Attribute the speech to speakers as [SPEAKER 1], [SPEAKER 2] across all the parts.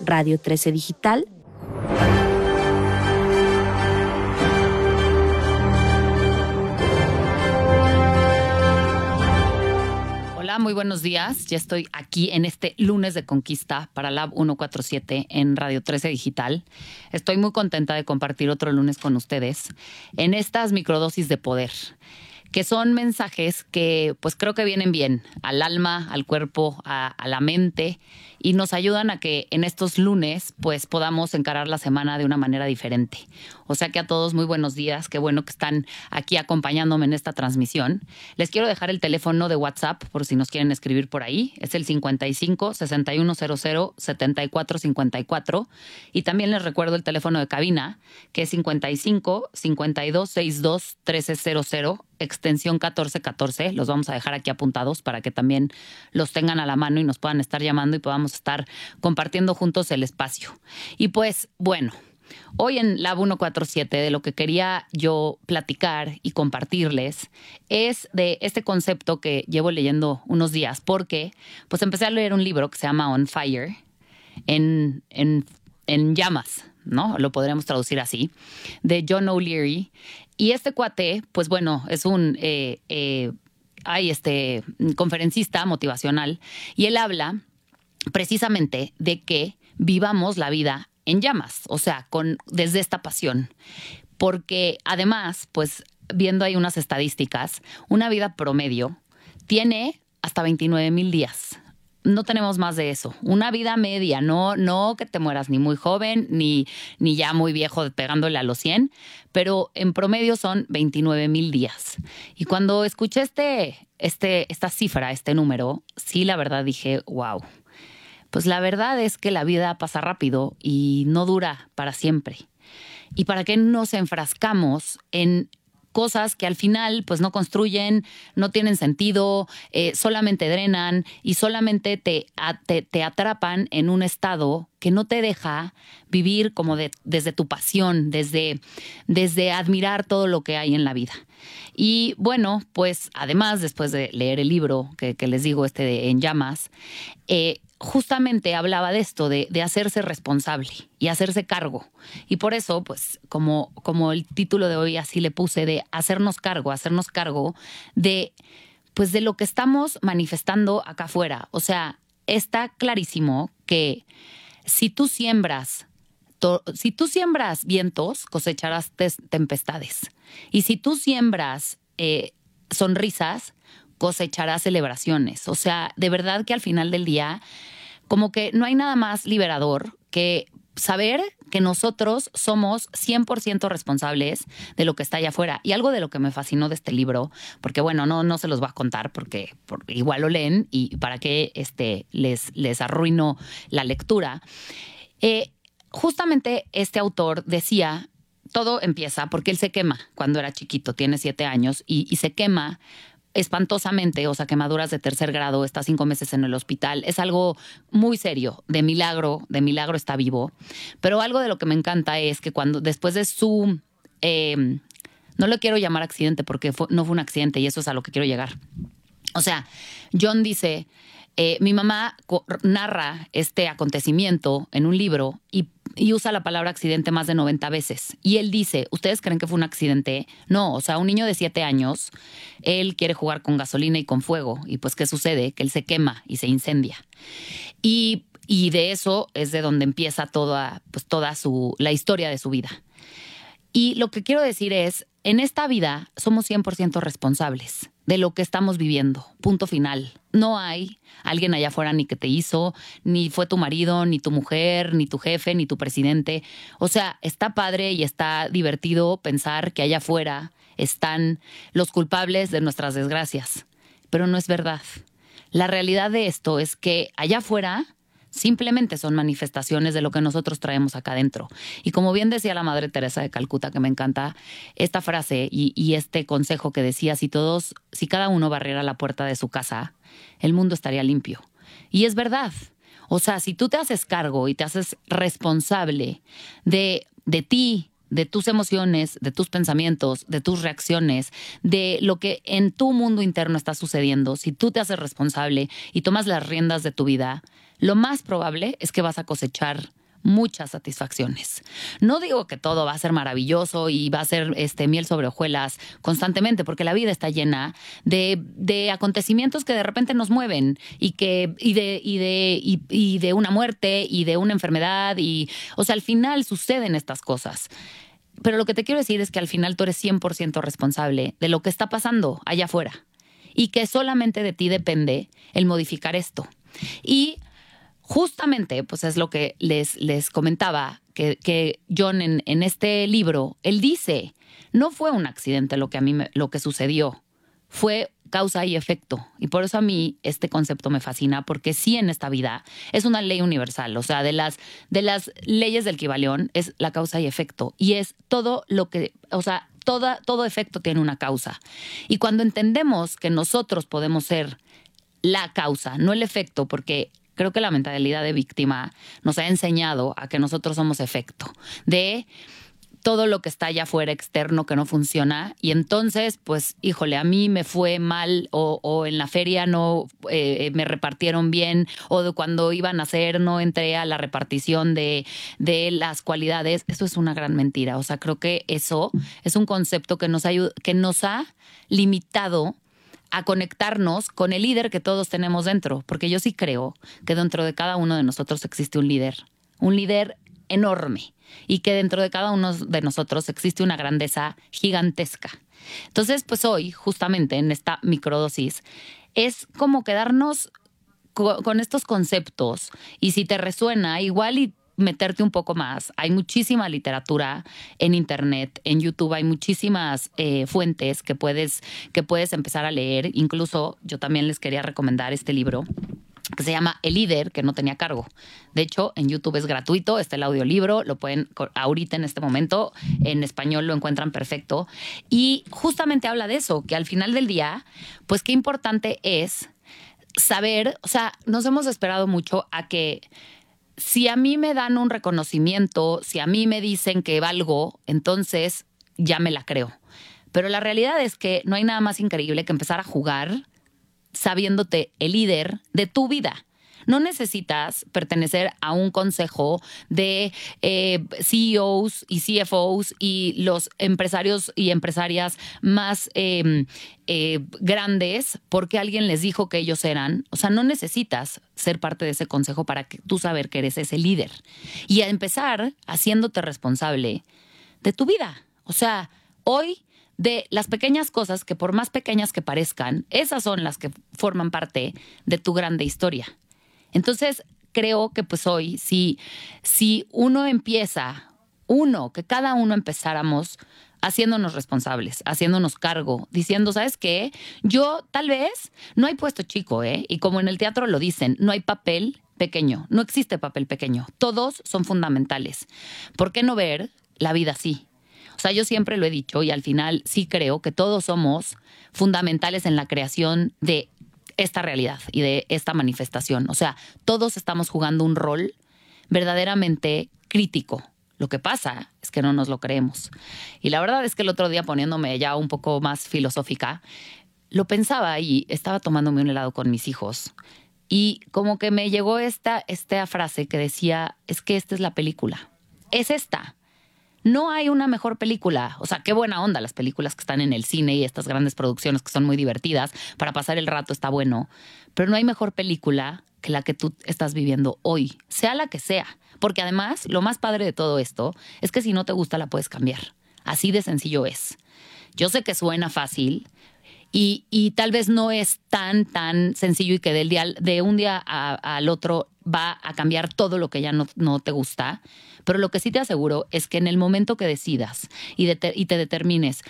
[SPEAKER 1] Radio 13 Digital.
[SPEAKER 2] Hola, muy buenos días. Ya estoy aquí en este lunes de conquista para Lab 147 en Radio 13 Digital. Estoy muy contenta de compartir otro lunes con ustedes en estas microdosis de poder que son mensajes que pues creo que vienen bien al alma, al cuerpo, a, la mente y nos ayudan a que en estos lunes pues podamos encarar la semana de una manera diferente. O sea que a todos muy buenos días, qué bueno que están aquí acompañándome en esta transmisión. Les quiero dejar el teléfono de WhatsApp por si nos quieren escribir por ahí, es el 55 6100 7454 y también les recuerdo el teléfono de cabina que es 55 5262 1300 extensión 1414. Los vamos a dejar aquí apuntados para que también los tengan a la mano y nos puedan estar llamando y podamos estar compartiendo juntos el espacio. Y pues, bueno. Hoy en Lab 147 de lo que quería yo platicar y compartirles es de este concepto que llevo leyendo unos días porque pues empecé a leer un libro que se llama On Fire en, en, en llamas, ¿no? Lo podríamos traducir así, de John O'Leary. Y este cuate, pues bueno, es un eh, eh, hay este conferencista motivacional y él habla precisamente de que vivamos la vida en llamas, o sea, con desde esta pasión, porque además, pues viendo ahí unas estadísticas, una vida promedio tiene hasta 29 mil días no tenemos más de eso. Una vida media, no, no que te mueras ni muy joven ni, ni ya muy viejo pegándole a los 100, pero en promedio son 29 mil días. Y cuando escuché este, este, esta cifra, este número, sí, la verdad dije, wow. Pues la verdad es que la vida pasa rápido y no dura para siempre. ¿Y para qué nos enfrascamos en cosas que al final pues no construyen, no tienen sentido, eh, solamente drenan y solamente te, te, atrapan en un estado que no te deja vivir como de, desde tu pasión, desde, desde admirar todo lo que hay en la vida. Y bueno, pues además, después de leer el libro que, les digo, este de En llamas, eh, justamente hablaba de esto, de, hacerse responsable y hacerse cargo. Y por eso, pues, como, como el título de hoy así le puse, de hacernos cargo, hacernos cargo de, pues, de lo que estamos manifestando acá afuera. O sea, está clarísimo que si tú siembras, si tú siembras vientos, cosecharás tempestades. Y si tú siembras eh, sonrisas, cosechará celebraciones. O sea, de verdad que al final del día, como que no hay nada más liberador que saber que nosotros somos 100% responsables de lo que está allá afuera. Y algo de lo que me fascinó de este libro, porque bueno, no, no se los voy a contar porque, igual lo leen y para qué este, les, les arruino la lectura. Eh, justamente este autor decía, todo empieza porque él se quema cuando era chiquito, tiene siete años, y se quema espantosamente, o sea, quemaduras de tercer grado, está cinco meses en el hospital. Es algo muy serio, de milagro, de milagro está vivo. Pero algo de lo que me encanta es que cuando después de su... Em, no lo quiero llamar accidente porque no fue un accidente y eso es a lo que quiero llegar. O sea, John dice, eh, mi mamá narra este acontecimiento en un libro y y usa la palabra accidente más de 90 veces. Y él dice, ¿ustedes creen que fue un accidente? No, o sea, un niño de 7 años, él quiere jugar con gasolina y con fuego. Y pues, ¿qué sucede? Que él se quema y se incendia. Y, y de eso es de donde empieza toda, pues, toda su, la historia de su vida. Y lo que quiero decir es, en esta vida somos 100% responsables de lo que estamos viviendo. Punto final. No hay alguien allá afuera ni que te hizo, ni fue tu marido, ni tu mujer, ni tu jefe, ni tu presidente. O sea, está padre y está divertido pensar que allá afuera están los culpables de nuestras desgracias. Pero no es verdad. La realidad de esto es que allá afuera Simplemente son manifestaciones de lo que nosotros traemos acá adentro. Y como bien decía la Madre Teresa de Calcuta, que me encanta esta frase y, este consejo que decía, si todos, si cada uno barriera la puerta de su casa, el mundo estaría limpio. Y es verdad. O sea, si tú te haces cargo y te haces responsable de, de ti, de tus emociones, de tus pensamientos, de tus reacciones, de lo que en tu mundo interno está sucediendo, si tú te haces responsable y tomas las riendas de tu vida, lo más probable es que vas a cosechar muchas satisfacciones. No digo que todo va a ser maravilloso y va a ser este, miel sobre hojuelas constantemente, porque la vida está llena de, acontecimientos que de repente nos mueven y, que, y, de, y, de, y de una muerte y de una enfermedad. Y, o sea, al final suceden estas cosas. Pero lo que te quiero decir es que al final tú eres 100% responsable de lo que está pasando allá afuera y que solamente de ti depende el modificar esto. Y justamente, pues es lo que les, les comentaba, que, John en, en, este libro, él dice, no fue un accidente lo que a mí me, lo que sucedió, fue causa y efecto. Y por eso a mí este concepto me fascina, porque sí en esta vida es una ley universal, o sea, de las, de las leyes del Kibalión es la causa y efecto. Y es todo lo que, o sea, toda, todo efecto tiene una causa. Y cuando entendemos que nosotros podemos ser la causa, no el efecto, porque creo que la mentalidad de víctima nos ha enseñado a que nosotros somos efecto de todo lo que está allá afuera externo que no funciona. Y entonces pues híjole a mí me fue mal o, en la feria no eh, me repartieron bien o de cuando iban a hacer no entré a la repartición de, de las cualidades. Eso es una gran mentira. O sea creo que eso es un concepto que nos que nos ha limitado a conectarnos con el líder que todos tenemos dentro, porque yo sí creo que dentro de cada uno de nosotros existe un líder, un líder enorme y que dentro de cada uno de nosotros existe una grandeza gigantesca. Entonces, pues hoy, justamente en esta microdosis, es como quedarnos con estos conceptos y si te resuena, igual y meterte un poco más. Hay muchísima literatura en Internet, en YouTube, hay muchísimas eh, fuentes que puedes, que puedes empezar a leer. Incluso yo también les quería recomendar este libro que se llama El líder que no tenía cargo. De hecho, en YouTube es gratuito, está el audiolibro, lo pueden ahorita en este momento, en español lo encuentran perfecto. Y justamente habla de eso, que al final del día, pues qué importante es saber, o sea, nos hemos esperado mucho a que si a mí me dan un reconocimiento, si a mí me dicen que valgo, entonces ya me la creo. Pero la realidad es que no hay nada más increíble que empezar a jugar sabiéndote el líder de tu vida. No necesitas pertenecer a un consejo de eh, CEOs y CFOs y los empresarios y empresarias más em, eh, grandes porque alguien les dijo que ellos eran. O sea, no necesitas ser parte de ese consejo para que tú saber que eres ese líder. Y a empezar haciéndote responsable de tu vida. O sea, hoy de las pequeñas cosas que por más pequeñas que parezcan, esas son las que forman parte de tu grande historia. Entonces, creo que pues hoy, si, si uno empieza, uno, que cada uno empezáramos haciéndonos responsables, haciéndonos cargo, diciendo, ¿sabes qué? Yo tal vez no hay puesto chico, ¿eh? Y como en el teatro lo dicen, no hay papel pequeño, no existe papel pequeño, todos son fundamentales. ¿Por qué no ver la vida así? O sea, yo siempre lo he dicho y al final sí creo que todos somos fundamentales en la creación de esta realidad y de esta manifestación. O sea, todos estamos jugando un rol verdaderamente crítico. Lo que pasa es que no nos lo creemos. Y la verdad es que el otro día poniéndome ya un poco más filosófica, lo pensaba y estaba tomándome un helado con mis hijos. Y como que me llegó esta, esta frase que decía, es que esta es la película. Es esta. No hay una mejor película. O sea, qué buena onda las películas que están en el cine y estas grandes producciones que son muy divertidas. Para pasar el rato está bueno. Pero no hay mejor película que la que tú estás viviendo hoy, sea la que sea. Porque además, lo más padre de todo esto es que si no te gusta la puedes cambiar. Así de sencillo es. Yo sé que suena fácil, y, tal vez no es tan, tan sencillo y que del día, de un día al otro va a cambiar todo lo que ya no, no, te gusta. Pero lo que sí te aseguro es que en el momento que decidas y, y te determines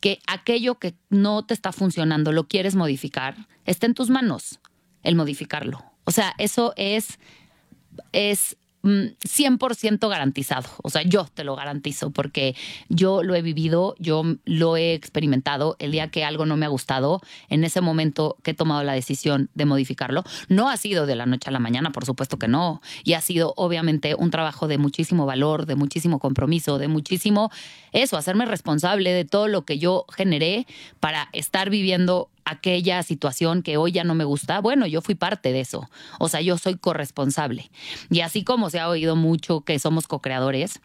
[SPEAKER 2] que aquello que no te está funcionando lo quieres modificar, está en tus manos el modificarlo. O sea, eso es, es 100% mm, garantizado. O sea, yo te lo garantizo porque yo lo he vivido, yo lo he experimentado. El día que algo no me ha gustado, en ese momento que he tomado la decisión de modificarlo, no ha sido de la noche a la mañana, por supuesto que no. Y ha sido obviamente un trabajo de muchísimo valor, de muchísimo compromiso, de muchísimo eso, hacerme responsable de todo lo que yo generé para estar viviendo aquella situación que hoy ya no me gusta, bueno, yo fui parte de eso. O sea, yo soy corresponsable. Y así como se ha oído mucho que somos co-creadores,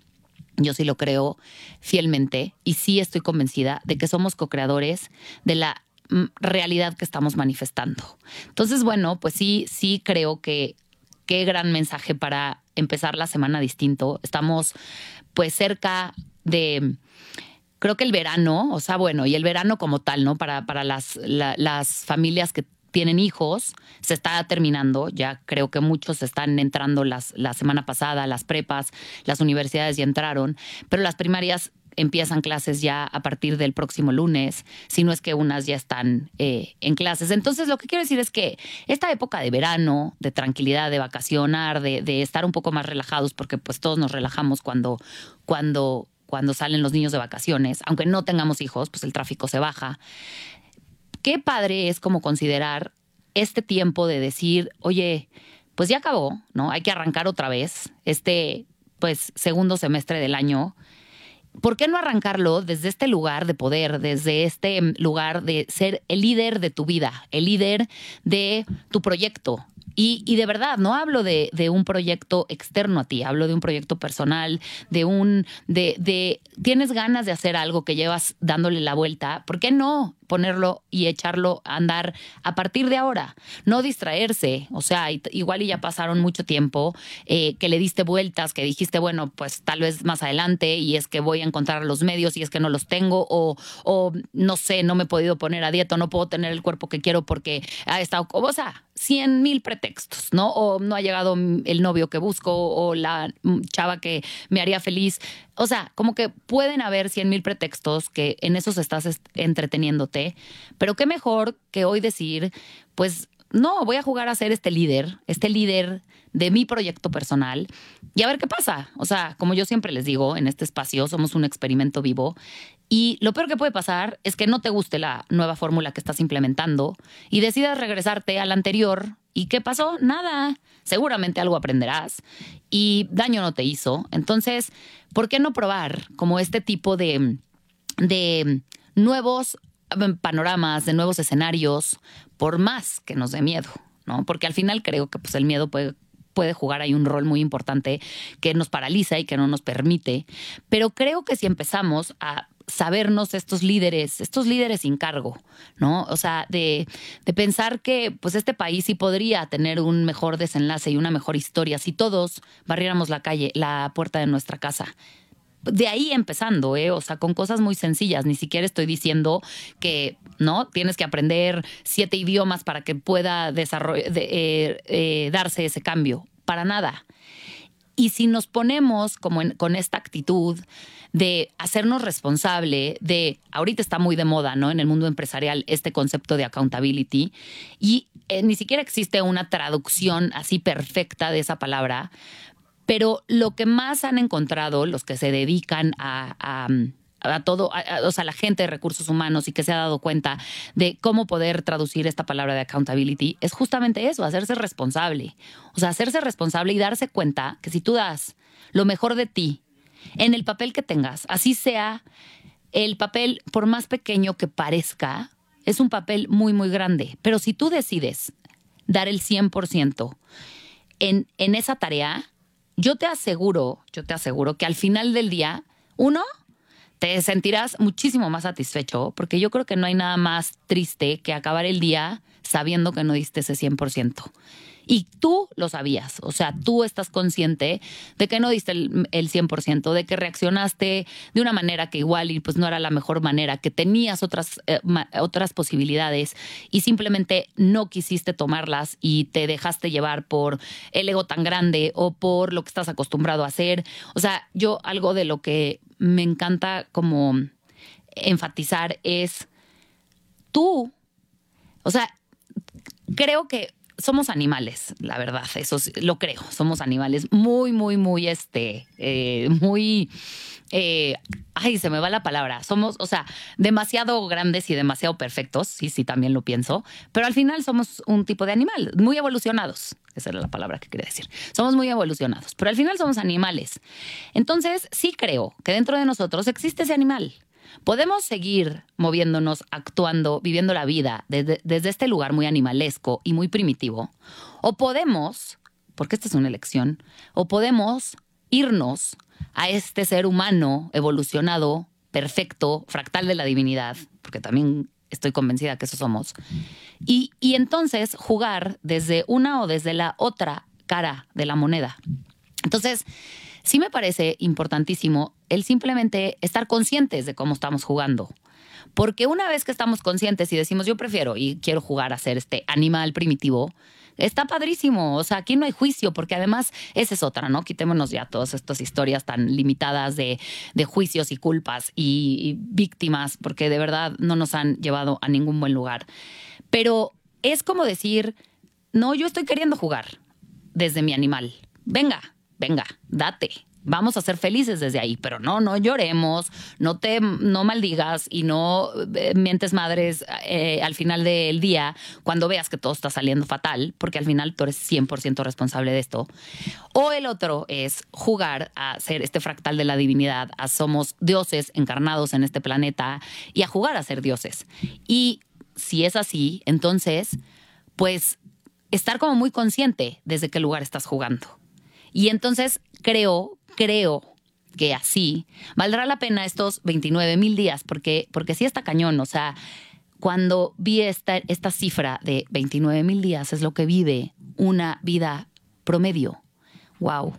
[SPEAKER 2] yo sí lo creo fielmente y sí estoy convencida de que somos co-creadores de la mm, realidad que estamos manifestando. Entonces, bueno, pues sí, sí creo que qué gran mensaje para empezar la semana distinto. Estamos pues cerca de creo que el verano, o sea, bueno, y el verano como tal, ¿no? Para, para las, las familias que tienen hijos, se está terminando, ya creo que muchos están entrando las, la semana pasada, las prepas, las universidades ya entraron, pero las primarias empiezan clases ya a partir del próximo lunes, si no es que unas ya están eh, en clases. Entonces, lo que quiero decir es que esta época de verano, de tranquilidad, de vacacionar, de, de estar un poco más relajados, porque pues todos nos relajamos cuando, cuando cuando salen los niños de vacaciones, aunque no tengamos hijos, pues el tráfico se baja. Qué padre es como considerar este tiempo de decir, oye, pues ya acabó, ¿no? Hay que arrancar otra vez este, pues, segundo semestre del año. ¿Por qué no arrancarlo desde este lugar de poder, desde este lugar de ser el líder de tu vida, el líder de tu proyecto, y, de verdad, no hablo de, de, un proyecto externo a ti, hablo de un proyecto personal, de un, de, de, tienes ganas de hacer algo que llevas dándole la vuelta, ¿por qué no ponerlo y echarlo a andar a partir de ahora? No distraerse, o sea, igual y ya pasaron mucho tiempo eh, que le diste vueltas, que dijiste, bueno, pues tal vez más adelante y es que voy a encontrar los medios y es que no los tengo o, o no sé, no me he podido poner a dieta, no puedo tener el cuerpo que quiero porque ha estado, o sea, cien mil pretextos, ¿no? O no ha llegado el novio que busco o la chava que me haría feliz. O sea, como que pueden haber cien mil pretextos que en esos estás entreteniéndote, pero qué mejor que hoy decir, pues no, voy a jugar a ser este líder, este líder de mi proyecto personal y a ver qué pasa. O sea, como yo siempre les digo, en este espacio somos un experimento vivo y lo peor que puede pasar es que no te guste la nueva fórmula que estás implementando y decidas regresarte a la anterior. ¿Y qué pasó? Nada. Seguramente algo aprenderás y daño no te hizo. Entonces, ¿por qué no probar como este tipo de, de nuevos em, panoramas, de nuevos escenarios, por más que nos dé miedo? ¿no? Porque al final creo que pues, el miedo puede puede jugar ahí un rol muy importante que nos paraliza y que no nos permite. Pero creo que si empezamos a sabernos estos líderes, estos líderes sin cargo, ¿no? O sea, de, de, pensar que pues este país sí podría tener un mejor desenlace y una mejor historia si todos barriéramos la calle, la puerta de nuestra casa. De ahí empezando, ¿eh? O sea, con cosas muy sencillas. Ni siquiera estoy diciendo que, ¿no? Tienes que aprender siete idiomas para que pueda eh, eh, darse ese cambio. Para nada. Y si nos ponemos como con esta actitud de hacernos responsable de, ahorita está muy de moda, ¿no? En el mundo empresarial este concepto de accountability y eh, ni siquiera existe una traducción así perfecta de esa palabra, pero lo que más han encontrado los que se dedican a a todo, o sea, la gente de recursos humanos y que se ha dado cuenta de cómo poder traducir esta palabra de accountability, es justamente eso, hacerse responsable. O sea, hacerse responsable y darse cuenta que si tú das lo mejor de ti en el papel que tengas, así sea el papel, por más pequeño que parezca, es un papel muy, muy grande. Pero si tú decides dar el 100% en, en esa tarea, yo te aseguro, yo te aseguro que al final del día, uno, te sentirás muchísimo más satisfecho, porque yo creo que no hay nada más triste que acabar el día sabiendo que no diste ese 100%. Y tú lo sabías, o sea, tú estás consciente de que no diste el, 100%, de que reaccionaste de una manera que igual y pues no era la mejor manera, que tenías otras, eh, otras posibilidades y simplemente no quisiste tomarlas y te dejaste llevar por el ego tan grande o por lo que estás acostumbrado a hacer. O sea, yo algo de lo que me encanta como enfatizar es tú, o sea, creo que somos animales, la verdad, eso lo creo, somos animales muy, muy, muy, este, eh, muy, eh, ay, se me va la palabra, somos, o sea, demasiado grandes y demasiado perfectos, sí, sí, también lo pienso, pero al final somos un tipo de animal, muy evolucionados, esa era la palabra que quería decir, somos muy evolucionados, pero al final somos animales. Entonces, sí creo que dentro de nosotros existe ese animal. Podemos seguir moviéndonos, actuando, viviendo la vida desde, este lugar muy animalesco y muy primitivo, o podemos, porque esta es una elección, o podemos irnos a este ser humano evolucionado, perfecto, fractal de la divinidad, porque también estoy convencida que eso somos, y entonces jugar desde una o desde la otra cara de la moneda. Entonces, sí me parece importantísimo el simplemente estar conscientes de cómo estamos jugando. Porque una vez que estamos conscientes y decimos, yo prefiero y quiero jugar a ser este animal primitivo, está padrísimo. O sea, aquí no hay juicio, porque además esa es otra, ¿no? Quitémonos ya todas estas historias tan limitadas de, juicios y culpas y, y víctimas, porque de verdad no nos han llevado a ningún buen lugar. Pero es como decir, no, yo estoy queriendo jugar desde mi animal. Venga, venga, date vamos a ser felices desde ahí, pero no, no lloremos, no te, no maldigas y no eh, mientes madres eh, al final del día cuando veas que todo está saliendo fatal, porque al final tú eres 100% responsable de esto. O el otro es jugar a ser este fractal de la divinidad, a somos dioses encarnados en este planeta y a jugar a ser dioses. Y si es así, entonces, pues estar como muy consciente desde qué lugar estás jugando. Y entonces creo creo que así valdrá la pena estos 29 mil días, porque, porque sí está cañón. O sea, cuando vi esta, esta cifra de 29 mil días, es lo que vive una vida promedio. ¡Wow!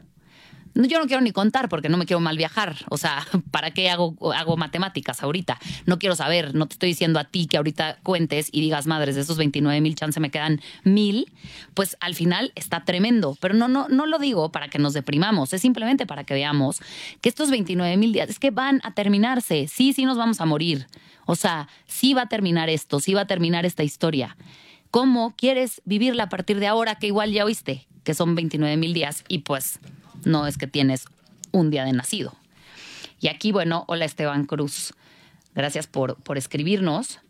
[SPEAKER 2] Yo no quiero ni contar porque no me quiero mal viajar. O sea, ¿para qué hago, hago matemáticas ahorita? No quiero saber, no te estoy diciendo a ti que ahorita cuentes y digas, madres, de esos 29 mil chances me quedan mil. Pues al final está tremendo. Pero no, no, no lo digo para que nos deprimamos, es simplemente para que veamos que estos 29 mil días es que van a terminarse. Sí, sí nos vamos a morir. O sea, sí va a terminar esto, sí va a terminar esta historia. ¿Cómo quieres vivirla a partir de ahora que igual ya oíste que son 29 mil días? Y pues no es que tienes un día de nacido. Y aquí, bueno, hola Esteban Cruz. Gracias por, por escribirnos.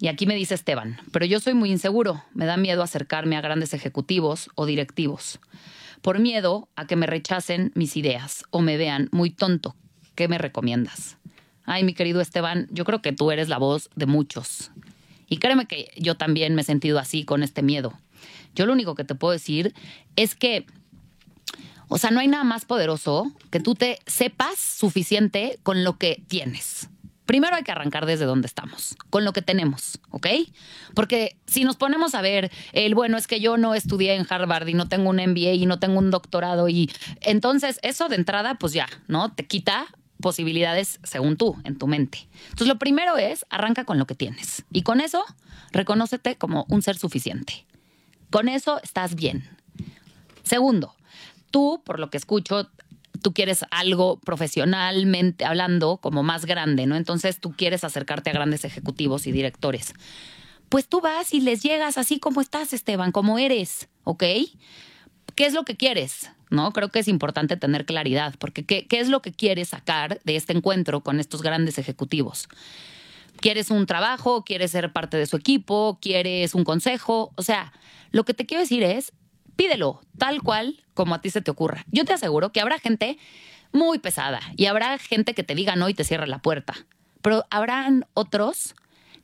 [SPEAKER 2] Y aquí me dice Esteban, pero yo soy muy inseguro, me da miedo acercarme a grandes ejecutivos o directivos, por miedo a que me rechacen mis ideas o me vean muy tonto. ¿Qué me recomiendas? Ay, mi querido Esteban, yo creo que tú eres la voz de muchos. Y créeme que yo también me he sentido así con este miedo. Yo lo único que te puedo decir es que o sea, no hay nada más poderoso que tú te sepas suficiente con lo que tienes. Primero hay que arrancar desde donde estamos, con lo que tenemos, ¿ok? Porque si nos ponemos a ver, el bueno es que yo no estudié en Harvard y no tengo un MBA y no tengo un doctorado y entonces eso de entrada, pues ya, ¿no? Te quita posibilidades según tú, en tu mente. Entonces lo primero es, arranca con lo que tienes y con eso, reconócete como un ser suficiente. Con eso estás bien. Segundo, tú, por lo que escucho, tú quieres algo profesionalmente hablando como más grande, ¿no? Entonces tú quieres acercarte a grandes ejecutivos y directores. Pues tú vas y les llegas así como estás, Esteban, como eres, ¿ok? ¿Qué es lo que quieres? ¿No? Creo que es importante tener claridad, porque ¿qué, qué es lo que quieres sacar de este encuentro con estos grandes ejecutivos? ¿Quieres un trabajo? ¿Quieres ser parte de su equipo? ¿Quieres un consejo? O sea, lo que te quiero decir es, pídelo tal cual como a ti se te ocurra. Yo te aseguro que habrá gente muy pesada y habrá gente que te diga no y te cierra la puerta, pero habrán otros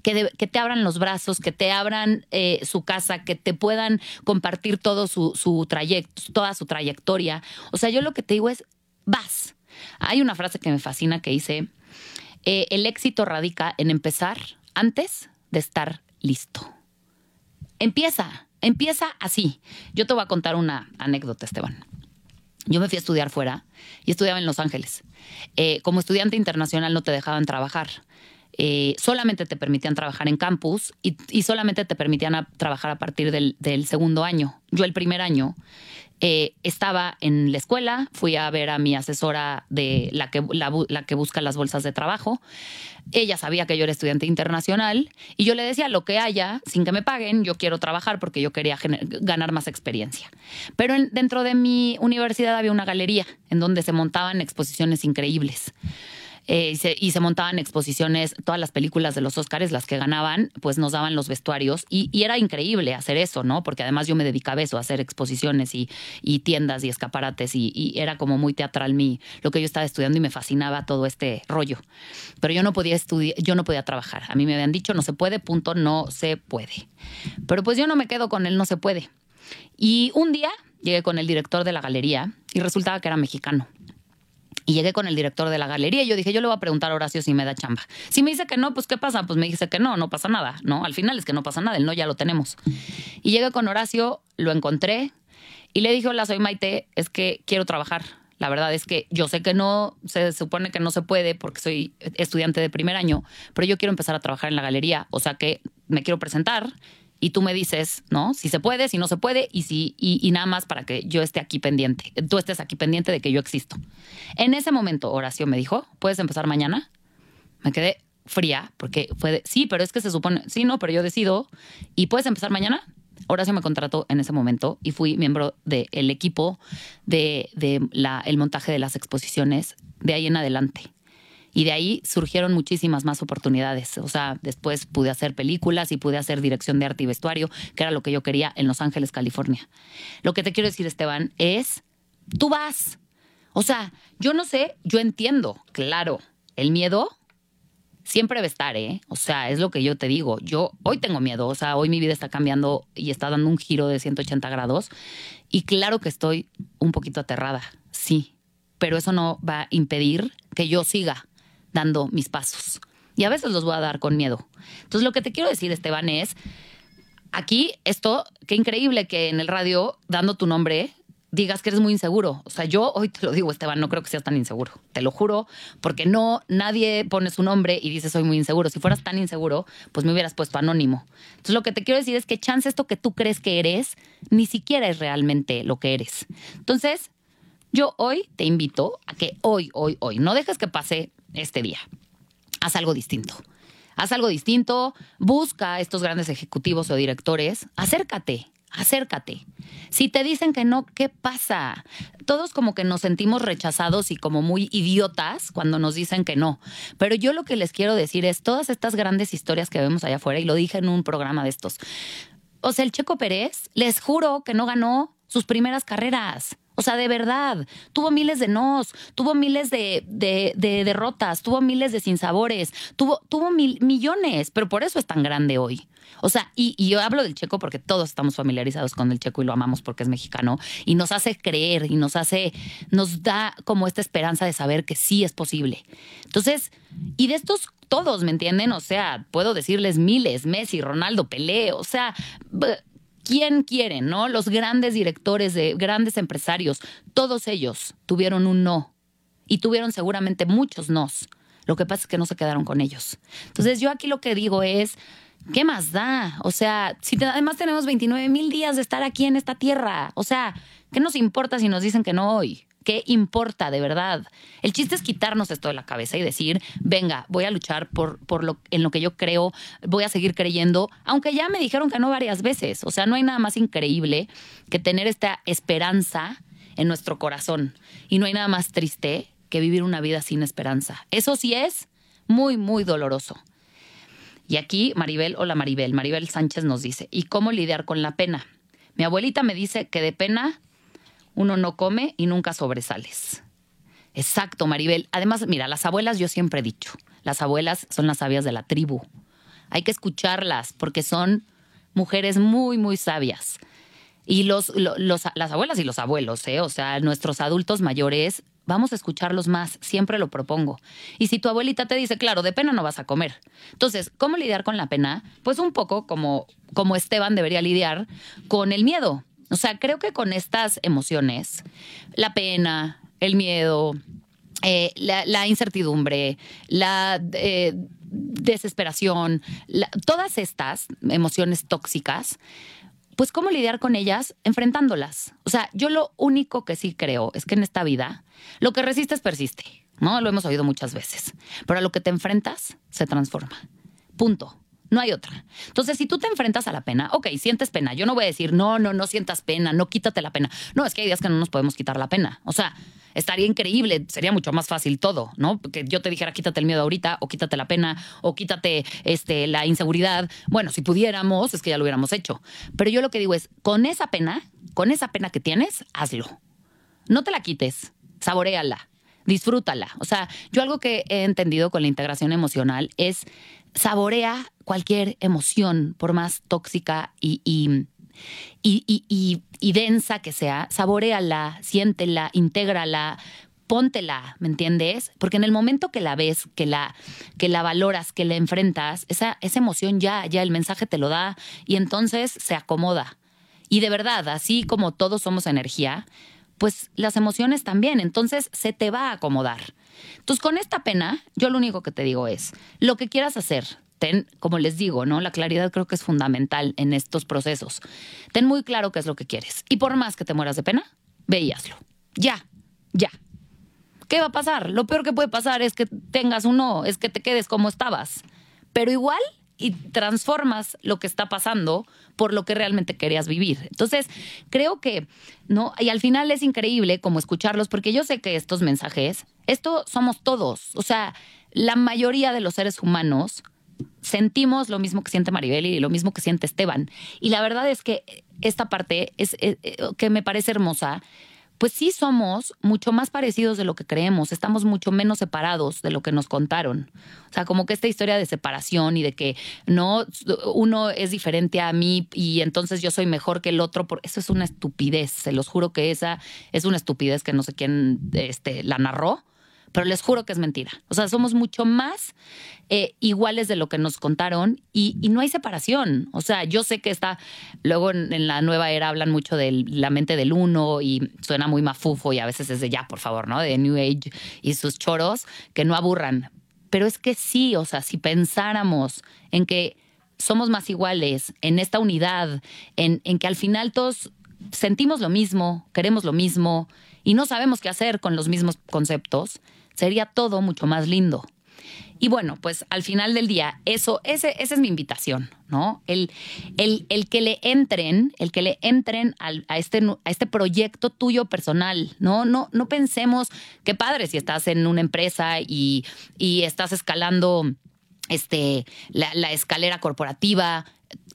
[SPEAKER 2] que, que, te abran los brazos, que te abran eh, su casa, que te puedan compartir todo su, su trayecto, toda su trayectoria. O sea, yo lo que te digo es, vas. Hay una frase que me fascina que dice, eh, el éxito radica en empezar antes de estar listo. Empieza, Empieza así. Yo te voy a contar una anécdota, Esteban. Yo me fui a estudiar fuera y estudiaba en Los Ángeles. Eh, como estudiante internacional no te dejaban trabajar. Eh, solamente te permitían trabajar en campus y, solamente te permitían trabajar a partir del, del, segundo año. Yo el primer año eh, estaba en la escuela, fui a ver a mi asesora de la que, la, que busca las bolsas de trabajo. Ella sabía que yo era estudiante internacional y yo le decía lo que haya, sin que me paguen, yo quiero trabajar porque yo quería ganar más experiencia. Pero dentro de mi universidad había una galería en donde se montaban exposiciones increíbles. Eh, y, se, montaban exposiciones, todas las películas de los Oscars, las que ganaban, pues nos daban los vestuarios y, era increíble hacer eso, ¿no? Porque además yo me dedicaba a eso, a hacer exposiciones y, tiendas y escaparates y, era como muy teatral mi, lo que yo estaba estudiando y me fascinaba todo este rollo. Pero yo no podía estudiar, yo no podía trabajar. A mí me habían dicho, no se puede, punto, no se puede. Pero pues yo no me quedo con él, no se puede. Y un día llegué con el director de la galería y resultaba que era mexicano. Y llegué con el director de la galería y yo dije, yo le voy a preguntar a Horacio si me da chamba. Si me dice que no, pues ¿qué pasa? Pues me dice que no, no pasa nada, ¿no? Al final es que no pasa nada, el no ya lo tenemos. Y llegué con Horacio, lo encontré y le dije, hola, soy Maite, es que quiero trabajar. La verdad es que yo sé que no, se supone que no se puede porque soy estudiante de primer año, pero yo quiero empezar a trabajar en la galería, o sea que me quiero presentar y tú me dices, ¿no? Si se puede, si no se puede y si y, nada más para que yo esté aquí pendiente, tú estés aquí pendiente de que yo existo. En ese momento Horacio me dijo, "¿Puedes empezar mañana?" Me quedé fría porque fue de, sí, pero es que se supone, sí, no, pero yo decido y puedes empezar mañana. Horacio me contrató en ese momento y fui miembro del equipo de, de la, el montaje de las exposiciones de ahí en adelante. Y de ahí surgieron muchísimas más oportunidades. O sea, después pude hacer películas y pude hacer dirección de arte y vestuario, que era lo que yo quería en Los Ángeles, California. Lo que te quiero decir, Esteban, es, tú vas. O sea, yo no sé, yo entiendo, claro, el miedo siempre debe estar, ¿eh? O sea, es lo que yo te digo. Yo hoy tengo miedo, o sea, hoy mi vida está cambiando y está dando un giro de 180 grados. Y claro que estoy un poquito aterrada, sí, pero eso no va a impedir que yo siga dando mis pasos. Y a veces los voy a dar con miedo. Entonces, lo que te quiero decir, Esteban, es, aquí esto, qué increíble que en el radio, dando tu nombre, digas que eres muy inseguro. O sea, yo hoy te lo digo, Esteban, no creo que seas tan inseguro. Te lo juro, porque no, nadie pone su nombre y dice soy muy inseguro. Si fueras tan inseguro, pues me hubieras puesto anónimo. Entonces, lo que te quiero decir es que chance esto que tú crees que eres, ni siquiera es realmente lo que eres. Entonces, yo hoy te invito a que hoy, hoy, hoy, no dejes que pase este día. Haz algo distinto. Haz algo distinto, busca a estos grandes ejecutivos o directores, acércate, acércate. Si te dicen que no, ¿qué pasa? Todos como que nos sentimos rechazados y como muy idiotas cuando nos dicen que no. Pero yo lo que les quiero decir es todas estas grandes historias que vemos allá afuera, y lo dije en un programa de estos. O sea, el Checo Pérez, les juro que no ganó sus primeras carreras. O sea, de verdad, tuvo miles de nos, tuvo miles de, derrotas, tuvo miles de sinsabores, tuvo, tuvo mil, millones, pero por eso es tan grande hoy. O sea, y, y, yo hablo del checo porque todos estamos familiarizados con el checo y lo amamos porque es mexicano y nos hace creer y nos hace, nos da como esta esperanza de saber que sí es posible. Entonces, y de estos todos, ¿me entienden? O sea, puedo decirles miles, Messi, Ronaldo, Pelé, o sea, ¿Quién quiere, no? Los grandes directores de grandes empresarios, todos ellos tuvieron un no y tuvieron seguramente muchos nos. Lo que pasa es que no se quedaron con ellos. Entonces yo aquí lo que digo es, ¿qué más da? O sea, si además tenemos 29 mil días de estar aquí en esta tierra, o sea, ¿qué nos importa si nos dicen que no hoy? ¿Qué importa de verdad? El chiste es quitarnos esto de la cabeza y decir, venga, voy a luchar por, por lo, en lo que yo creo, voy a seguir creyendo, aunque ya me dijeron que no varias veces. O sea, no hay nada más increíble que tener esta esperanza en nuestro corazón. Y no hay nada más triste que vivir una vida sin esperanza. Eso sí es muy, muy doloroso. Y aquí Maribel, hola Maribel, Maribel Sánchez nos dice, ¿y cómo lidiar con la pena? Mi abuelita me dice que de pena uno no come y nunca sobresales. Exacto, Maribel. Además, mira, las abuelas yo siempre he dicho, las abuelas son las sabias de la tribu. Hay que escucharlas porque son mujeres muy, muy sabias. Y los, las abuelas y los abuelos, ¿eh? o sea, nuestros adultos mayores, vamos a escucharlos más, siempre lo propongo. Y si tu abuelita te dice, claro, de pena no vas a comer. Entonces, ¿cómo lidiar con la pena? Pues un poco como, como Esteban debería lidiar con el miedo. O sea, creo que con estas emociones, la pena, el miedo, eh, la, incertidumbre, la eh, desesperación, todas estas emociones tóxicas, pues cómo lidiar con ellas enfrentándolas. O sea, yo lo único que sí creo es que en esta vida lo que resistes persiste, ¿no? Lo hemos oído muchas veces, pero a lo que te enfrentas se transforma. Punto. No hay otra. Entonces, si tú te enfrentas a la pena, ok, sientes pena. Yo no voy a decir, no, no, no sientas pena, no quítate la pena. No, es que hay días que no nos podemos quitar la pena. O sea, estaría increíble, sería mucho más fácil todo, ¿no? Que yo te dijera, quítate el miedo ahorita, o quítate la pena, o quítate este, la inseguridad. Bueno, si pudiéramos, es que ya lo hubiéramos hecho. Pero yo lo que digo es, con esa pena, con esa pena que tienes, hazlo. No te la quites, saboreala, disfrútala. O sea, yo algo que he entendido con la integración emocional es saborea cualquier emoción, por más tóxica y, y, y, y densa que sea, saboreala, siéntela, intégrala, póntela, ¿me entiendes? Porque en el momento que la ves, que la, que la valoras, que la enfrentas, esa, esa emoción ya, ya el mensaje te lo da y entonces se acomoda. Y de verdad, así como todos somos energía, pues las emociones también, entonces se te va a acomodar. Entonces, con esta pena, yo lo único que te digo es, lo que quieras hacer, ten, como les digo, ¿no? La claridad creo que es fundamental en estos procesos. Ten muy claro qué es lo que quieres. Y por más que te mueras de pena, ve Ya, ya. ¿Qué va a pasar? Lo peor que puede pasar es que tengas un no, es que te quedes como estabas. Pero igual y transformas lo que está pasando por lo que realmente querías vivir. Entonces, creo que, ¿no? Y al final es increíble como escucharlos, porque yo sé que estos mensajes, esto somos todos. O sea, la mayoría de los seres humanos sentimos lo mismo que siente Maribel y lo mismo que siente Esteban. Y la verdad es que esta parte es, eh, eh, que me parece hermosa pues sí somos mucho más parecidos de lo que creemos, estamos mucho menos separados de lo que nos contaron. O sea, como que esta historia de separación y de que no, uno es diferente a mí y entonces yo soy mejor que el otro, por, eso es una estupidez, se los juro que esa es una estupidez que no sé quién este, la narró pero les juro que es mentira. O sea, somos mucho más eh, iguales de lo que nos contaron y, no hay separación. O sea, yo sé que está, luego en, la nueva era hablan mucho de la mente del uno y suena muy mafufo y a veces es de ya, por favor, ¿no? De New Age y sus choros que no aburran. Pero es que sí, o sea, si pensáramos en que somos más iguales, en esta unidad, en, en que al final todos sentimos lo mismo, queremos lo mismo y no sabemos qué hacer con los mismos conceptos, sería todo mucho más lindo. Y bueno, pues al final del día, eso, ese, esa es mi invitación, ¿no? El, el, el, que le entren, el que le entren al, a, este, a este proyecto tuyo personal, ¿no? No, no pensemos, qué padre si estás en una empresa y, y estás escalando este, la, la escalera corporativa,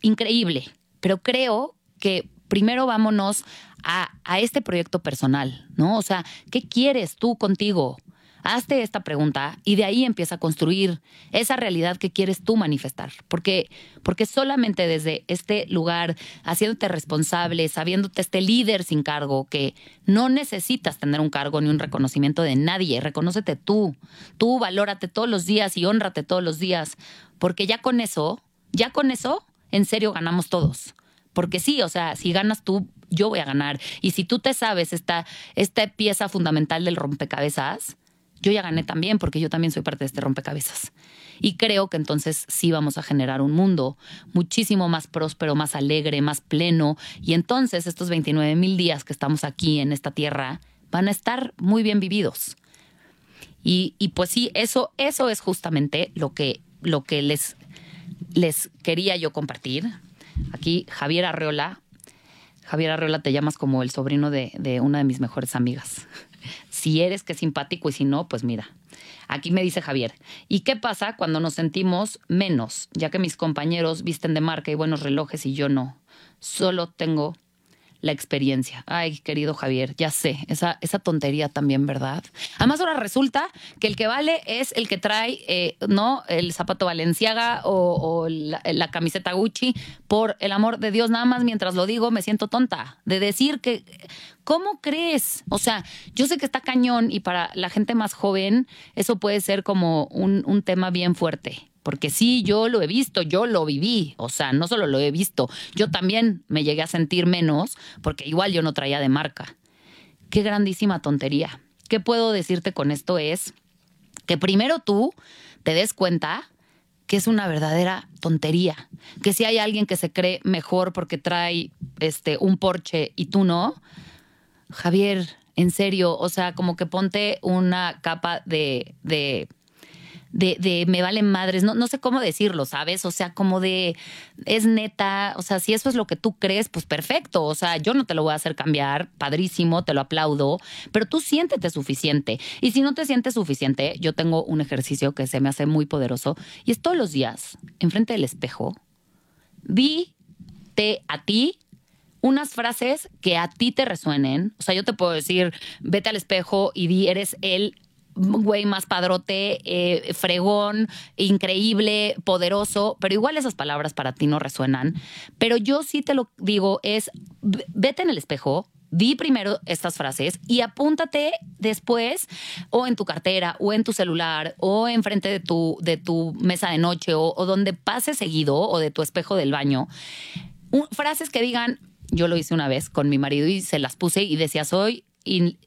[SPEAKER 2] increíble. Pero creo que primero vámonos a, a, este proyecto personal, ¿no? O sea, ¿qué quieres tú contigo? Hazte esta pregunta y de ahí empieza a construir esa realidad que quieres tú manifestar. Porque, porque solamente desde este lugar, haciéndote responsable, sabiéndote este líder sin cargo, que no necesitas tener un cargo ni un reconocimiento de nadie, reconócete tú. Tú valórate todos los días y honrate todos los días. Porque ya con eso, ya con eso, en serio ganamos todos. Porque sí, o sea, si ganas tú, yo voy a ganar. Y si tú te sabes esta, esta pieza fundamental del rompecabezas, yo ya gané también porque yo también soy parte de este rompecabezas. Y creo que entonces sí vamos a generar un mundo muchísimo más próspero, más alegre, más pleno. Y entonces estos 29 mil días que estamos aquí en esta tierra van a estar muy bien vividos. Y, pues sí, eso, eso es justamente lo que, lo que les, les quería yo compartir. Aquí Javier Arreola. Javier Arreola te llamas como el sobrino de, de una de mis mejores amigas si eres que simpático y si no, pues mira. Aquí me dice Javier, ¿y qué pasa cuando nos sentimos menos, ya que mis compañeros visten de marca y buenos relojes y yo no? Solo tengo la experiencia. Ay, querido Javier, ya sé, esa, esa tontería también, ¿verdad? Además, ahora resulta que el que vale es el que trae, eh, ¿no? El zapato Valenciaga o, la, la, camiseta Gucci. Por el amor de Dios, nada más mientras lo digo, me siento tonta de decir que, ¿cómo crees? O sea, yo sé que está cañón y para la gente más joven eso puede ser como un, un tema bien fuerte. Porque sí, yo lo he visto, yo lo viví, o sea, no solo lo he visto, yo también me llegué a sentir menos porque igual yo no traía de marca. Qué grandísima tontería. ¿Qué puedo decirte con esto? Es que primero tú te des cuenta que es una verdadera tontería, que si hay alguien que se cree mejor porque trae este un Porsche y tú no, Javier, en serio, o sea, como que ponte una capa de, de de, de me valen madres, no, no sé cómo decirlo, ¿sabes? O sea, como de es neta, o sea, si eso es lo que tú crees, pues perfecto, o sea, yo no te lo voy a hacer cambiar, padrísimo, te lo aplaudo, pero tú siéntete suficiente. Y si no te sientes suficiente, yo tengo un ejercicio que se me hace muy poderoso y es todos los días, enfrente del espejo, te a ti unas frases que a ti te resuenen. O sea, yo te puedo decir, vete al espejo y di, eres el güey más padrote, eh, fregón, increíble, poderoso, pero igual esas palabras para ti no resuenan. Pero yo sí te lo digo, es vete en el espejo, di primero estas frases y apúntate después o en tu cartera o en tu celular o enfrente de tu, de tu mesa de noche o, donde pase seguido o de tu espejo del baño. frases que digan, yo lo hice una vez con mi marido y se las puse y decía, soy,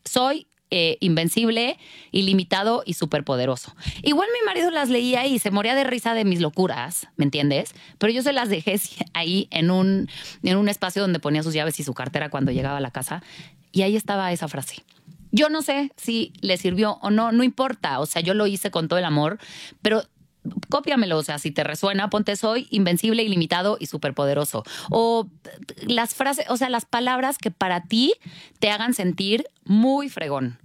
[SPEAKER 2] soy eh, invencible, ilimitado y superpoderoso. Igual mi marido las leía y se moría de risa de mis locuras, ¿me entiendes? Pero yo se las dejé ahí en un, en un espacio donde ponía sus llaves y su cartera cuando llegaba a la casa y ahí estaba esa frase. Yo no sé si le sirvió o no, no importa, o sea, yo lo hice con todo el amor, pero cópiamelo, o sea, si te resuena, ponte soy invencible, ilimitado y superpoderoso. O las frases, o sea, las palabras que para ti te hagan sentir muy fregón.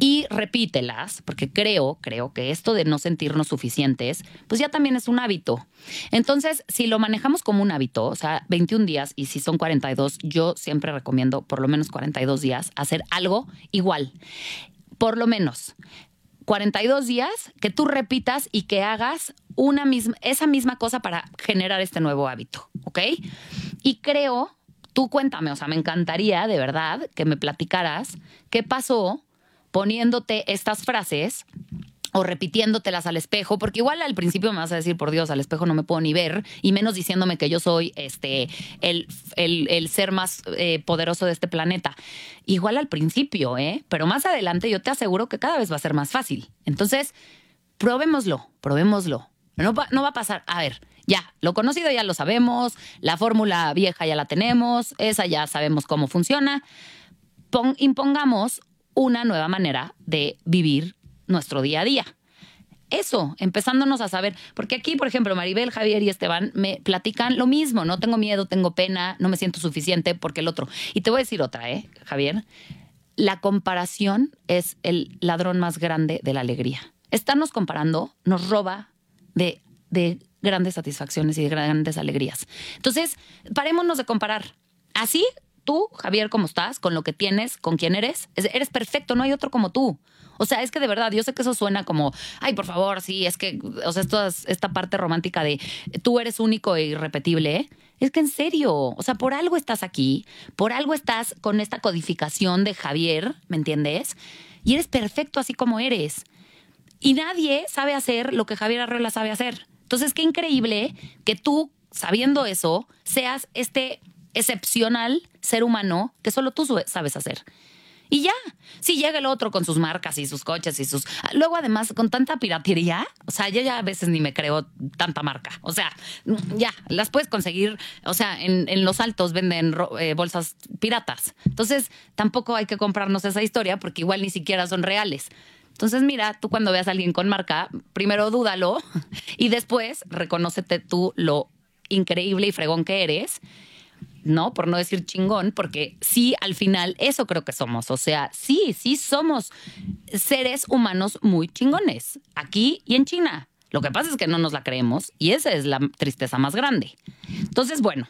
[SPEAKER 2] Y repítelas, porque creo, creo que esto de no sentirnos suficientes, pues ya también es un hábito. Entonces, si lo manejamos como un hábito, o sea, 21 días y si son 42, yo siempre recomiendo por lo menos 42 días hacer algo igual. Por lo menos. 42 días que tú repitas y que hagas una misma, esa misma cosa para generar este nuevo hábito, ¿ok? Y creo, tú cuéntame, o sea, me encantaría de verdad que me platicaras qué pasó poniéndote estas frases o repitiéndotelas al espejo, porque igual al principio me vas a decir, por Dios, al espejo no me puedo ni ver, y menos diciéndome que yo soy este, el, el, ser más eh, poderoso de este planeta. Igual al principio, ¿eh? Pero más adelante yo te aseguro que cada vez va a ser más fácil. Entonces, probémoslo, probémoslo. No no va a pasar, a ver, ya, lo conocido ya lo sabemos, la fórmula vieja ya la tenemos, esa ya sabemos cómo funciona. impongamos una nueva manera de vivir nuestro día a día. Eso, empezándonos a saber, porque aquí, por ejemplo, Maribel, Javier y Esteban me platican lo mismo, no tengo miedo, tengo pena, no me siento suficiente porque el otro. Y te voy a decir otra, ¿eh, Javier? La comparación es el ladrón más grande de la alegría. Estarnos comparando nos roba de, de grandes satisfacciones y de grandes alegrías. Entonces, parémonos de comparar. Así, tú, Javier, como estás, con lo que tienes, con quién eres, eres perfecto, no hay otro como tú. O sea, es que de verdad, yo sé que eso suena como, ay, por favor, sí, es que, o sea, esto, esta parte romántica de tú eres único e irrepetible. ¿eh? Es que en serio, o sea, por algo estás aquí, por algo estás con esta codificación de Javier, ¿me entiendes? Y eres perfecto así como eres. Y nadie sabe hacer lo que Javier Arreola sabe hacer. Entonces, qué increíble que tú, sabiendo eso, seas este excepcional ser humano que solo tú sabes hacer. Y ya, si llega el otro con sus marcas y sus coches y sus... Luego además con tanta piratería, o sea, yo ya a veces ni me creo tanta marca. O sea, ya, las puedes conseguir, o sea, en, los altos venden eh, bolsas piratas. Entonces, tampoco hay que comprarnos esa historia porque igual ni siquiera son reales. Entonces, mira, tú cuando veas a alguien con marca, primero dúdalo y después reconócete tú lo increíble y fregón que eres ¿no? Por no decir chingón, porque sí, al final, eso creo que somos. O sea, sí, sí somos seres humanos muy chingones, aquí y en China. Lo que pasa es que no nos la creemos y esa es la tristeza más grande. Entonces, bueno,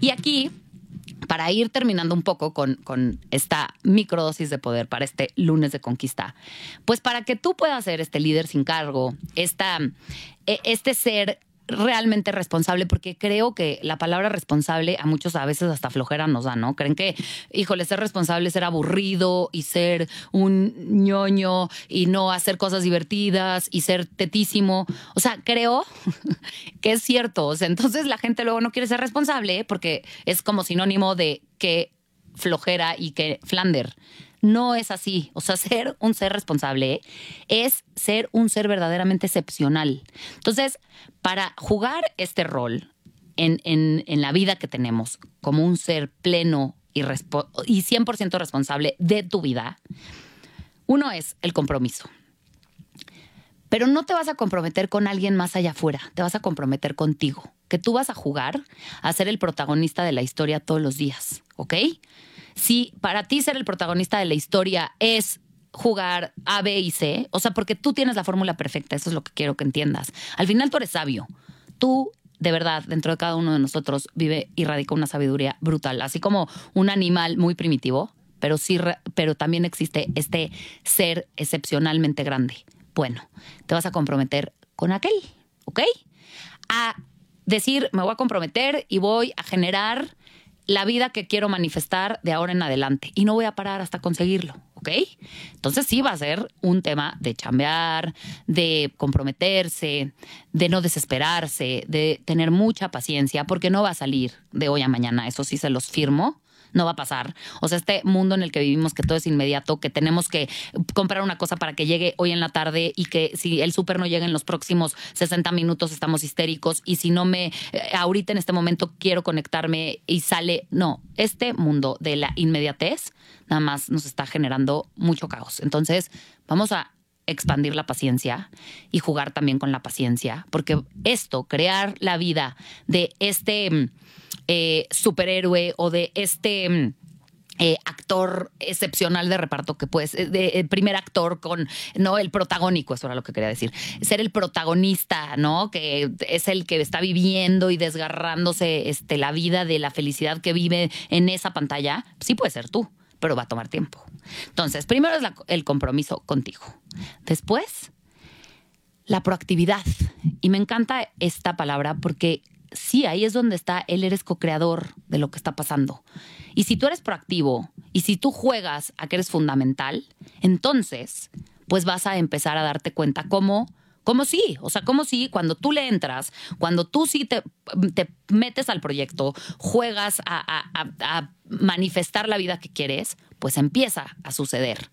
[SPEAKER 2] y aquí, para ir terminando un poco con, con esta microdosis de poder para este lunes de conquista, pues para que tú puedas ser este líder sin cargo, esta, e, este ser realmente responsable, porque creo que la palabra responsable a muchos a veces hasta flojera nos da, ¿no? Creen que, híjole, ser responsable es ser aburrido y ser un ñoño y no hacer cosas divertidas y ser tetísimo. O sea, creo que es cierto. O sea, entonces la gente luego no quiere ser responsable porque es como sinónimo de que flojera y que flander. No es así. O sea, ser un ser responsable es ser un ser verdaderamente excepcional. Entonces, para jugar este rol en, la vida que tenemos como un ser pleno y, y 100% responsable de tu vida, uno es el compromiso. Pero no te vas a comprometer con alguien más allá afuera, te vas a comprometer contigo, que tú vas a jugar a ser el protagonista de la historia todos los días, ¿ok? Si para ti ser el protagonista de la historia es jugar A, B y C, o sea, porque tú tienes la fórmula perfecta, eso es lo que quiero que entiendas. Al final tú eres sabio, tú de verdad, dentro de cada uno de nosotros vive y radica una sabiduría brutal, así como un animal muy primitivo, pero sí, pero también existe este ser excepcionalmente grande. Bueno, te vas a comprometer con aquel, ¿ok? A decir, me voy a comprometer y voy a generar la vida que quiero manifestar de ahora en adelante y no voy a parar hasta conseguirlo, ¿ok? Entonces sí va a ser un tema de chambear, de comprometerse, de no desesperarse, de tener mucha paciencia, porque no va a salir de hoy a mañana, eso sí se los firmo no va a pasar. O sea, este mundo en el que vivimos, que todo es inmediato, que tenemos que comprar una cosa para que llegue hoy en la tarde y que si el súper no llega en los próximos 60 minutos estamos histéricos y si no me, eh, ahorita en este momento quiero conectarme y sale, no, este mundo de la inmediatez nada más nos está generando mucho caos. Entonces, vamos a expandir la paciencia y jugar también con la paciencia, porque esto, crear la vida de este mm, eh, superhéroe o de este... Mm, eh, actor excepcional de reparto que puedes, de, primer actor con, no, el protagónico, eso era lo que quería decir, ser el protagonista, ¿no? Que es el que está viviendo y desgarrándose este, la vida de la felicidad que vive en esa pantalla, sí puede ser tú, pero va a tomar tiempo. Entonces, primero es el compromiso contigo. Después, la proactividad. Y me encanta esta palabra porque sí, ahí es donde está, él eres co-creador de lo que está pasando. Y si tú eres proactivo y si tú juegas a que eres fundamental, entonces, pues vas a empezar a darte cuenta cómo, cómo sí, o sea, cómo sí, cuando tú le entras, cuando tú sí te, metes al proyecto, juegas a, a manifestar la vida que quieres, pues empieza a suceder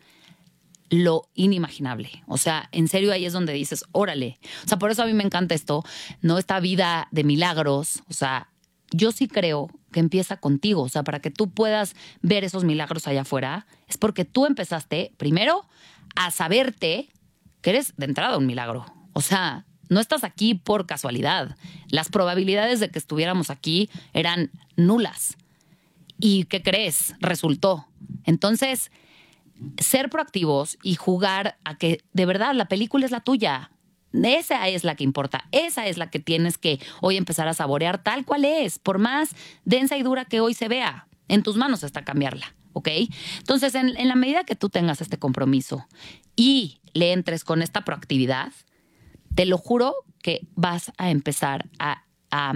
[SPEAKER 2] lo inimaginable. O sea, en serio ahí es donde dices, órale. O sea, por eso a mí me encanta esto, no esta vida de milagros. O sea, yo sí creo que empieza contigo. O sea, para que tú puedas ver esos milagros allá afuera, es porque tú empezaste primero a saberte que eres de entrada un milagro. O sea, no estás aquí por casualidad. Las probabilidades de que estuviéramos aquí eran nulas. ¿Y qué crees? Resultó. Entonces, ser proactivos y jugar a que de verdad la película es la tuya. Esa es la que importa, esa es la que tienes que hoy empezar a saborear tal cual es, por más densa y dura que hoy se vea. En tus manos está cambiarla, ¿ok? Entonces, en, la medida que tú tengas este compromiso y le entres con esta proactividad, te lo juro que vas a empezar a, a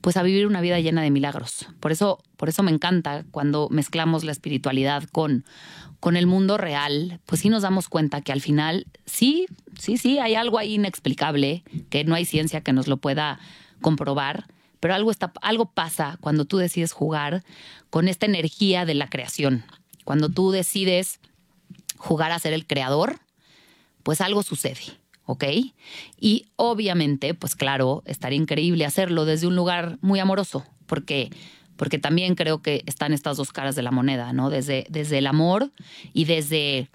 [SPEAKER 2] pues a vivir una vida llena de milagros. Por eso, por eso me encanta cuando mezclamos la espiritualidad con, con el mundo real, pues sí nos damos cuenta que al final sí, sí, sí, hay algo ahí inexplicable, que no hay ciencia que nos lo pueda comprobar, pero algo, está, algo pasa cuando tú decides jugar con esta energía de la creación. Cuando tú decides jugar a ser el creador, pues algo sucede. ¿ok? Y obviamente, pues claro, estaría increíble hacerlo desde un lugar muy amoroso, porque porque también creo que están estas dos caras de la moneda, ¿no? Desde, desde el amor y desde,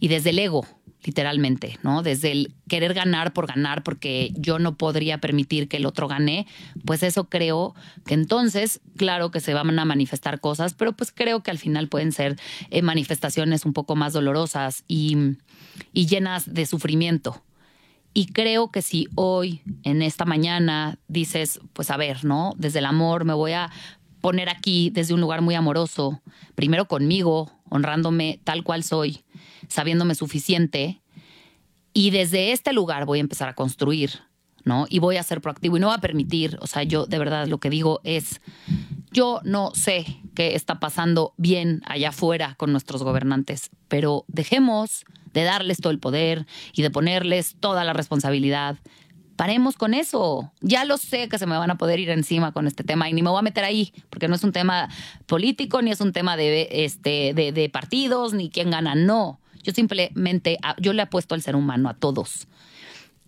[SPEAKER 2] y desde el ego, literalmente, ¿no? Desde el querer ganar por ganar, porque yo no podría permitir que el otro gane, pues eso creo que entonces, claro que se van a manifestar cosas, pero pues creo que al final pueden ser eh, manifestaciones un poco más dolorosas y, y llenas de sufrimiento. Y creo que si hoy, en esta mañana, dices, pues a ver, ¿no? Desde el amor me voy a poner aquí desde un lugar muy amoroso, primero conmigo, honrándome tal cual soy, sabiéndome suficiente. Y desde este lugar voy a empezar a construir, ¿no? Y voy a ser proactivo y no va a permitir, o sea, yo de verdad lo que digo es, yo no sé qué está pasando bien allá afuera con nuestros gobernantes, pero dejemos de darles todo el poder y de ponerles toda la responsabilidad paremos con eso. Ya lo sé que se me van a poder ir encima con este tema y ni me voy a meter ahí, porque no es un tema político, ni es un tema de, este, de, partidos, ni quién gana. No. Yo simplemente, yo le apuesto al ser humano, a todos.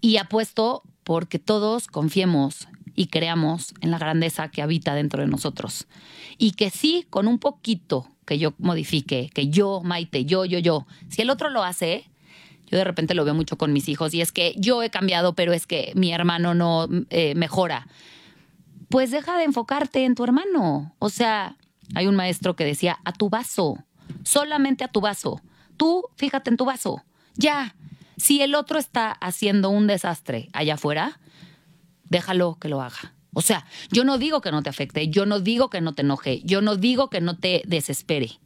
[SPEAKER 2] Y apuesto porque todos confiemos y creamos en la grandeza que habita dentro de nosotros. Y que sí, con un poquito que yo modifique, que yo, Maite, yo, yo, yo, si el otro lo hace, yo de repente lo veo mucho con mis hijos y es que yo he cambiado, pero es que mi hermano no eh, mejora. Pues deja de enfocarte en tu hermano. O sea, hay un maestro que decía, a tu vaso, solamente a tu vaso. Tú fíjate en tu vaso. Ya. Si el otro está haciendo un desastre allá afuera, déjalo que lo haga. O sea, yo no digo que no te afecte, yo no digo que no te enoje, yo no digo que no te desespere.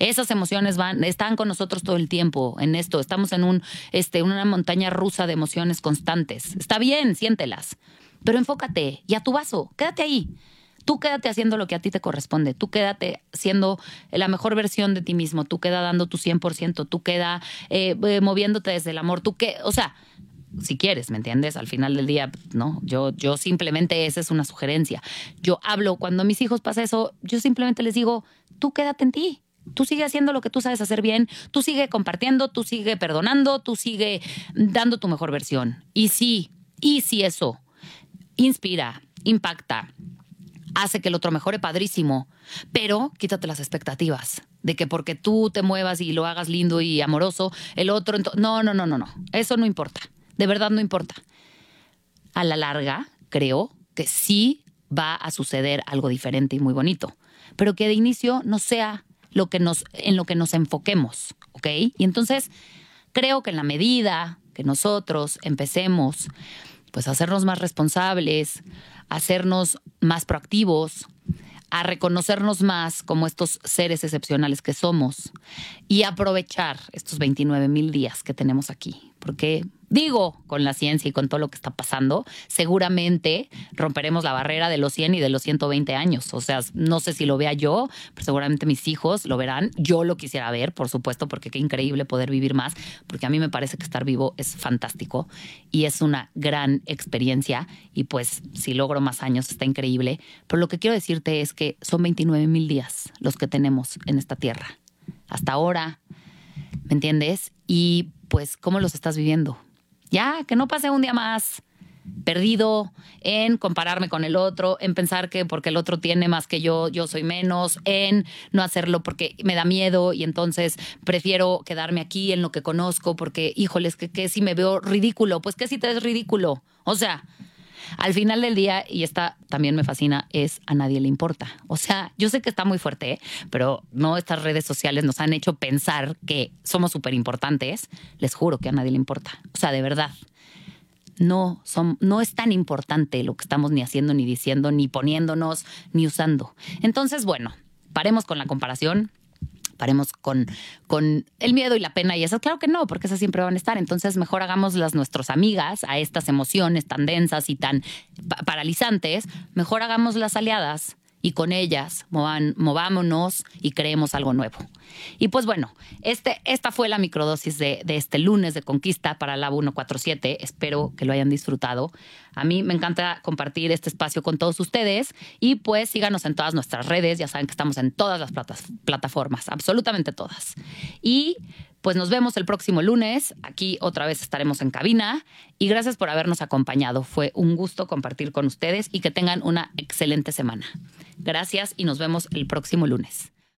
[SPEAKER 2] Esas emociones van, están con nosotros todo el tiempo en esto. Estamos en un, este, una montaña rusa de emociones constantes. Está bien, siéntelas, pero enfócate y a tu vaso, quédate ahí. Tú quédate haciendo lo que a ti te corresponde, tú quédate siendo la mejor versión de ti mismo, tú queda dando tu 100%, tú queda eh, eh, moviéndote desde el amor, tú que, o sea, si quieres, ¿me entiendes? Al final del día, no, yo, yo simplemente esa es una sugerencia. Yo hablo, cuando a mis hijos pasa eso, yo simplemente les digo, tú quédate en ti. Tú sigue haciendo lo que tú sabes hacer bien, tú sigue compartiendo, tú sigue perdonando, tú sigue dando tu mejor versión. Y sí, y si eso inspira, impacta, hace que el otro mejore padrísimo, pero quítate las expectativas de que porque tú te muevas y lo hagas lindo y amoroso, el otro... No, no, no, no, no. Eso no importa. De verdad no importa. A la larga, creo que sí va a suceder algo diferente y muy bonito, pero que de inicio no sea lo que nos, en lo que nos enfoquemos, ¿ok? Y entonces creo que en la medida que nosotros empecemos pues a hacernos más responsables, a hacernos más proactivos, a reconocernos más como estos seres excepcionales que somos y aprovechar estos 29 mil días que tenemos aquí, porque digo, con la ciencia y con todo lo que está pasando, seguramente romperemos la barrera de los 100 y de los 120 años. O sea, no sé si lo vea yo, pero seguramente mis hijos lo verán. Yo lo quisiera ver, por supuesto, porque qué increíble poder vivir más, porque a mí me parece que estar vivo es fantástico y es una gran experiencia y pues si logro más años está increíble. Pero lo que quiero decirte es que son 29 mil días los que tenemos en esta tierra. Hasta ahora, ¿me entiendes? Y pues, ¿cómo los estás viviendo? Ya, que no pase un día más perdido en compararme con el otro, en pensar que porque el otro tiene más que yo, yo soy menos, en no hacerlo porque me da miedo y entonces prefiero quedarme aquí en lo que conozco porque, híjoles, que, que si me veo ridículo, pues que si te ves ridículo. O sea, al final del día, y esta también me fascina, es a nadie le importa. O sea, yo sé que está muy fuerte, pero no estas redes sociales nos han hecho pensar que somos súper importantes. Les juro que a nadie le importa. O sea, de verdad. No, son, no es tan importante lo que estamos ni haciendo, ni diciendo, ni poniéndonos, ni usando. Entonces, bueno, paremos con la comparación paremos con, con el miedo y la pena y eso. Claro que no, porque esas siempre van a estar. Entonces, mejor hagámoslas nuestras amigas a estas emociones tan densas y tan paralizantes. Mejor hagámoslas aliadas y con ellas movámonos y creemos algo nuevo. Y pues bueno, este, esta fue la microdosis de, de este lunes de conquista para la 147. Espero que lo hayan disfrutado. A mí me encanta compartir este espacio con todos ustedes y pues síganos en todas nuestras redes. Ya saben que estamos en todas las plataformas, absolutamente todas. Y pues nos vemos el próximo lunes. Aquí otra vez estaremos en cabina. Y gracias por habernos acompañado. Fue un gusto compartir con ustedes y que tengan una excelente semana. Gracias y nos vemos el próximo lunes.